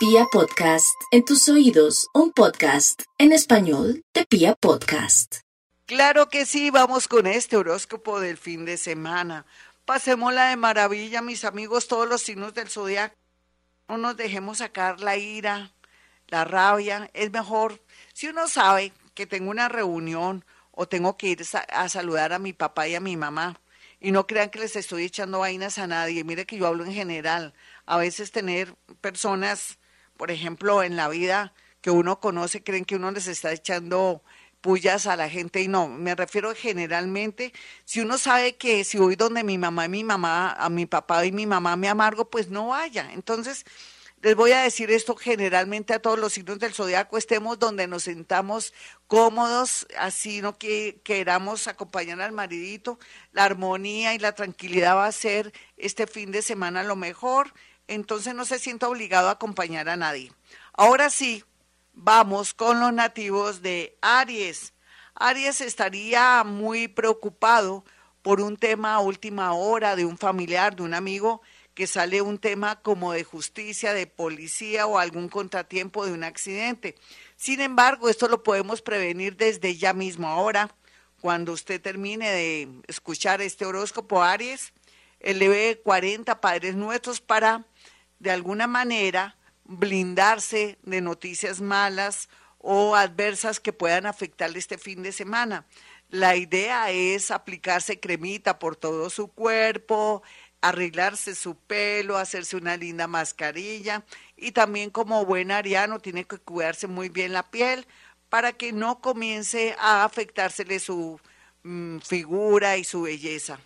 Pia Podcast, en tus oídos, un podcast en español de Pia Podcast. Claro que sí, vamos con este horóscopo del fin de semana. Pasémosla de maravilla, mis amigos, todos los signos del zodiaco. No nos dejemos sacar la ira, la rabia. Es mejor, si uno sabe que tengo una reunión o tengo que ir a saludar a mi papá y a mi mamá, y no crean que les estoy echando vainas a nadie. Mire que yo hablo en general. A veces tener personas, por ejemplo, en la vida que uno conoce, creen que uno les está echando pullas a la gente y no, me refiero generalmente, si uno sabe que si voy donde mi mamá y mi mamá, a mi papá y mi mamá me amargo, pues no vaya. Entonces, les voy a decir esto generalmente a todos los signos del zodiaco, estemos donde nos sentamos cómodos, así no que queramos acompañar al maridito, la armonía y la tranquilidad va a ser este fin de semana lo mejor, entonces no se sienta obligado a acompañar a nadie. Ahora sí, vamos con los nativos de Aries. Aries estaría muy preocupado por un tema a última hora de un familiar, de un amigo que sale un tema como de justicia, de policía o algún contratiempo de un accidente. Sin embargo, esto lo podemos prevenir desde ya mismo. Ahora, cuando usted termine de escuchar este horóscopo Aries, eleve 40 Padres Nuestros para, de alguna manera, blindarse de noticias malas o adversas que puedan afectarle este fin de semana. La idea es aplicarse cremita por todo su cuerpo, arreglarse su pelo, hacerse una linda mascarilla y también como buen ariano tiene que cuidarse muy bien la piel para que no comience a afectársele su mm, figura y su belleza.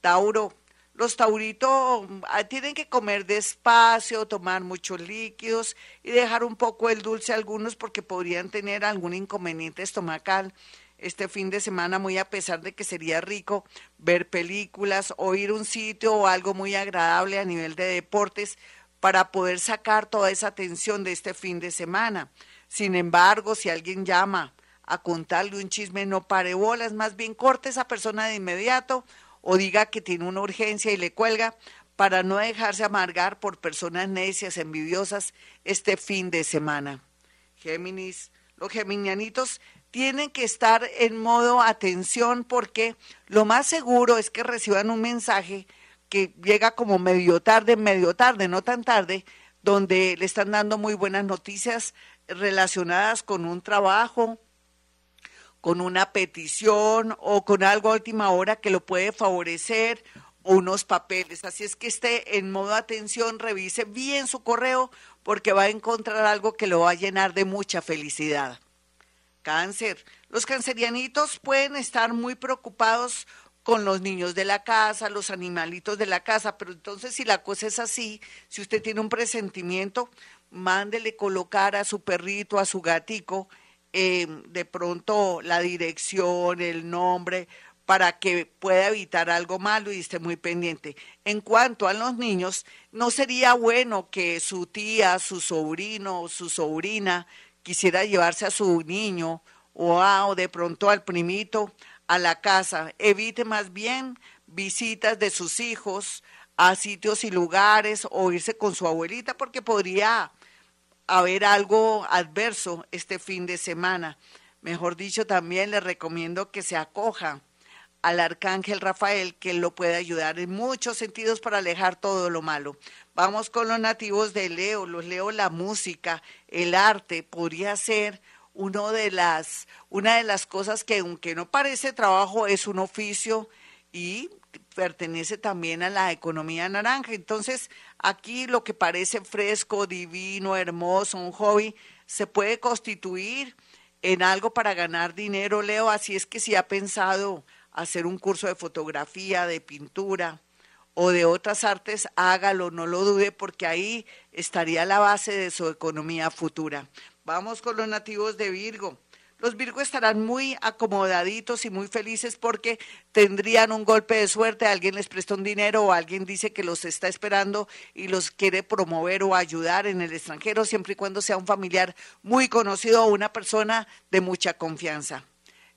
Tauro, los tauritos ah, tienen que comer despacio, tomar muchos líquidos y dejar un poco el dulce a algunos porque podrían tener algún inconveniente estomacal este fin de semana, muy a pesar de que sería rico ver películas o ir a un sitio o algo muy agradable a nivel de deportes para poder sacar toda esa tensión de este fin de semana. Sin embargo, si alguien llama a contarle un chisme, no pare bolas, más bien corte esa persona de inmediato o diga que tiene una urgencia y le cuelga para no dejarse amargar por personas necias, envidiosas este fin de semana. Géminis, los geminianitos tienen que estar en modo atención porque lo más seguro es que reciban un mensaje que llega como medio tarde, medio tarde, no tan tarde, donde le están dando muy buenas noticias relacionadas con un trabajo, con una petición o con algo a última hora que lo puede favorecer o unos papeles. Así es que esté en modo atención, revise bien su correo porque va a encontrar algo que lo va a llenar de mucha felicidad. Cáncer. Los cancerianitos pueden estar muy preocupados con los niños de la casa, los animalitos de la casa, pero entonces si la cosa es así, si usted tiene un presentimiento, mándele colocar a su perrito, a su gatico, em, de pronto la dirección, el nombre, para que pueda evitar algo malo y esté muy pendiente. En cuanto a los niños, no sería bueno que su tía, su sobrino o su sobrina quisiera llevarse a su niño o, a, o de pronto al primito a la casa. Evite más bien visitas de sus hijos a sitios y lugares o irse con su abuelita porque podría haber algo adverso este fin de semana. Mejor dicho, también le recomiendo que se acoja al arcángel Rafael, que lo puede ayudar en muchos sentidos para alejar todo lo malo. Vamos con los nativos de Leo. Los Leo, la música, el arte, podría ser uno de las, una de las cosas que, aunque no parece trabajo, es un oficio y pertenece también a la economía naranja. Entonces, aquí lo que parece fresco, divino, hermoso, un hobby, se puede constituir en algo para ganar dinero, Leo. Así es que si ha pensado hacer un curso de fotografía, de pintura, o de otras artes, hágalo, no lo dude, porque ahí estaría la base de su economía futura. Vamos con los nativos de Virgo. Los Virgo estarán muy acomodaditos y muy felices porque tendrían un golpe de suerte, alguien les presta un dinero o alguien dice que los está esperando y los quiere promover o ayudar en el extranjero, siempre y cuando sea un familiar muy conocido o una persona de mucha confianza.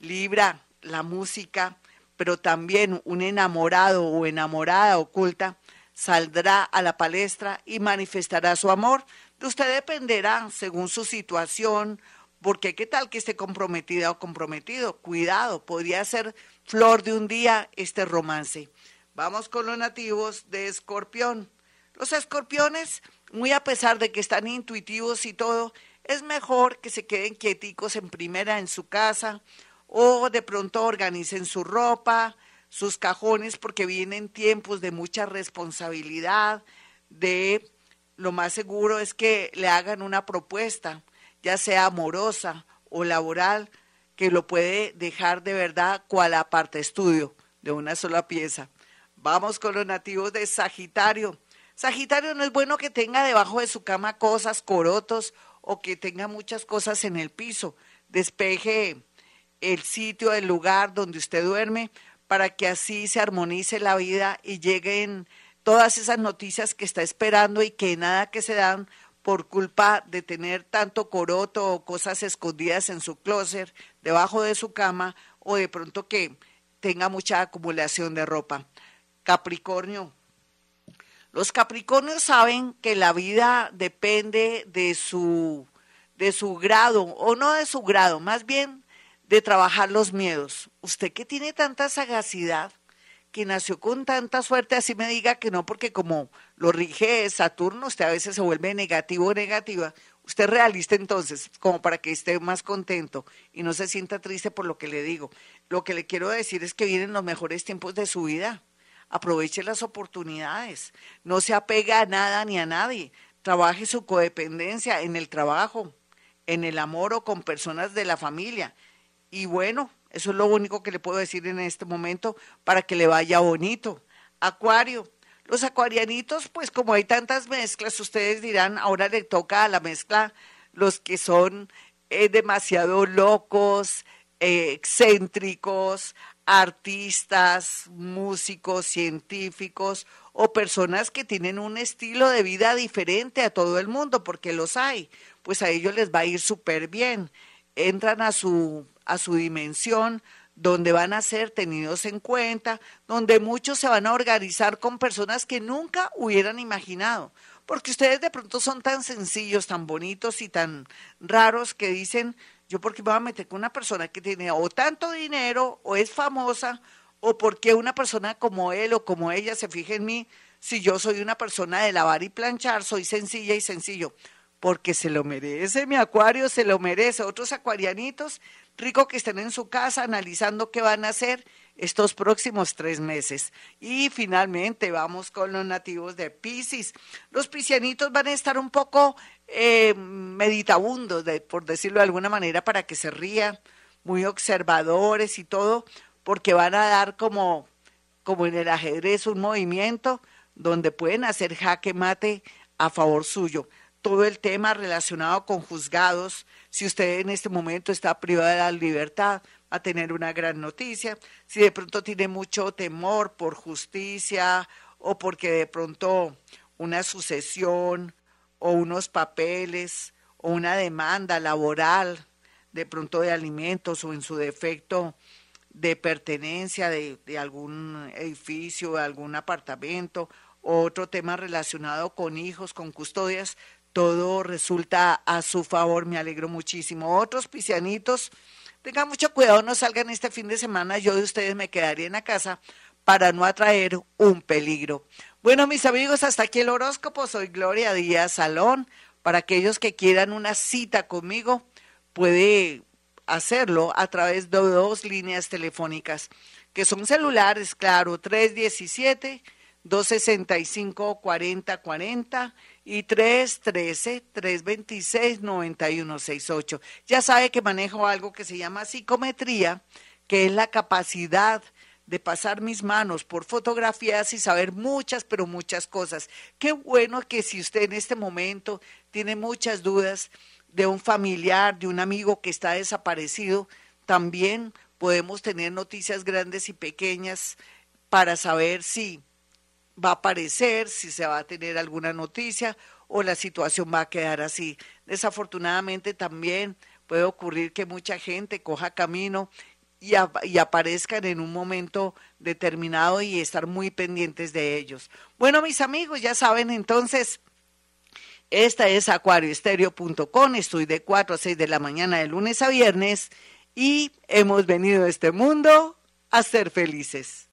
Libra, la música, pero también un enamorado o enamorada oculta saldrá a la palestra y manifestará su amor De usted dependerá según su situación, porque qué tal que esté comprometida o comprometido. Cuidado, podría ser flor de un día este romance. Vamos con los nativos de Escorpión. Los escorpiones, muy a pesar de que están intuitivos y todo, es mejor que se queden quieticos en primera en su casa o de pronto organicen su ropa, sus cajones, porque vienen tiempos de mucha responsabilidad, de lo más seguro es que le hagan una propuesta, ya sea amorosa o laboral, que lo puede dejar de verdad cual aparte estudio de una sola pieza. Vamos con los nativos de Sagitario. Sagitario no es bueno que tenga debajo de su cama cosas, corotos o que tenga muchas cosas en el piso. Despeje el sitio, el lugar donde usted duerme para que así se armonice la vida y lleguen todas esas noticias que está esperando y que nada que se dan por culpa de tener tanto coroto o cosas escondidas en su closet, debajo de su cama o de pronto que tenga mucha acumulación de ropa. Capricornio, los Capricornios saben que la vida depende de su, de su grado, o no de su grado, más bien de trabajar los miedos. Usted que tiene tanta sagacidad, que nació con tanta suerte, así me diga que no, porque como lo rige Saturno, usted a veces se vuelve negativo o negativa. Usted realista entonces, como para que esté más contento y no se sienta triste por lo que le digo. Lo que le quiero decir es que vienen los mejores tiempos de su vida aproveche las oportunidades, no se apega a nada ni a nadie, trabaje su codependencia en el trabajo, en el amor o con personas de la familia. Y bueno, eso es lo único que le puedo decir en este momento para que le vaya bonito. Acuario, los acuarianitos, pues como hay tantas mezclas, ustedes dirán, ahora le toca a la mezcla los que son eh, demasiado locos, eh, excéntricos, artistas, músicos, científicos o personas que tienen un estilo de vida diferente a todo el mundo, porque los hay, pues a ellos les va a ir súper bien. Entran a su, a su dimensión, donde van a ser tenidos en cuenta, donde muchos se van a organizar con personas que nunca hubieran imaginado, porque ustedes de pronto son tan sencillos, tan bonitos y tan raros que dicen, yo porque me voy a meter con una persona que tiene o tanto dinero o es famosa o porque una persona como él o como ella se fije en mí si yo soy una persona de lavar y planchar, soy sencilla y sencillo, porque se lo merece, mi acuario se lo merece. Otros acuarianitos, rico que estén en su casa analizando qué van a hacer estos próximos tres meses. Y finalmente vamos con los nativos de Pisces. Los piscianitos van a estar un poco eh, meditabundos, por decirlo de alguna manera, para que se ría, muy observadores y todo, porque van a dar como, como en el ajedrez un movimiento donde pueden hacer jaque mate a favor suyo. Todo el tema relacionado con juzgados, si usted en este momento está privado de la libertad, a tener una gran noticia. Si de pronto tiene mucho temor por justicia o porque de pronto una sucesión o unos papeles o una demanda laboral, de pronto de alimentos o en su defecto de pertenencia de, algún edificio, de algún apartamento, o otro tema relacionado con hijos, con custodias, todo resulta a su favor, me alegro muchísimo. Otros pisianitos, tengan mucho cuidado, no salgan este fin de semana, yo de ustedes me quedaría en la casa para no atraer un peligro. Bueno, mis amigos, hasta aquí el horóscopo. Soy Gloria Díaz Salón. Para aquellos que quieran una cita conmigo, puede hacerlo a través de dos líneas telefónicas, que son celulares, claro, 317-265-4040 y 313-326-9168. Ya sabe que manejo algo que se llama psicometría, que es la capacidad de pasar mis manos por fotografías y saber muchas, pero muchas cosas. Qué bueno que si usted en este momento tiene muchas dudas de un familiar, de un amigo que está desaparecido, también podemos tener noticias grandes y pequeñas para saber si va a aparecer, si se va a tener alguna noticia o la situación va a quedar así. Desafortunadamente también puede ocurrir que mucha gente coja camino y, aparezcan en un momento determinado y estar muy pendientes de ellos. Bueno, mis amigos, ya saben entonces, Esta es acuarioestereo.com. Estoy de 4 a 6 de la mañana de lunes a viernes y hemos venido a este mundo a ser felices.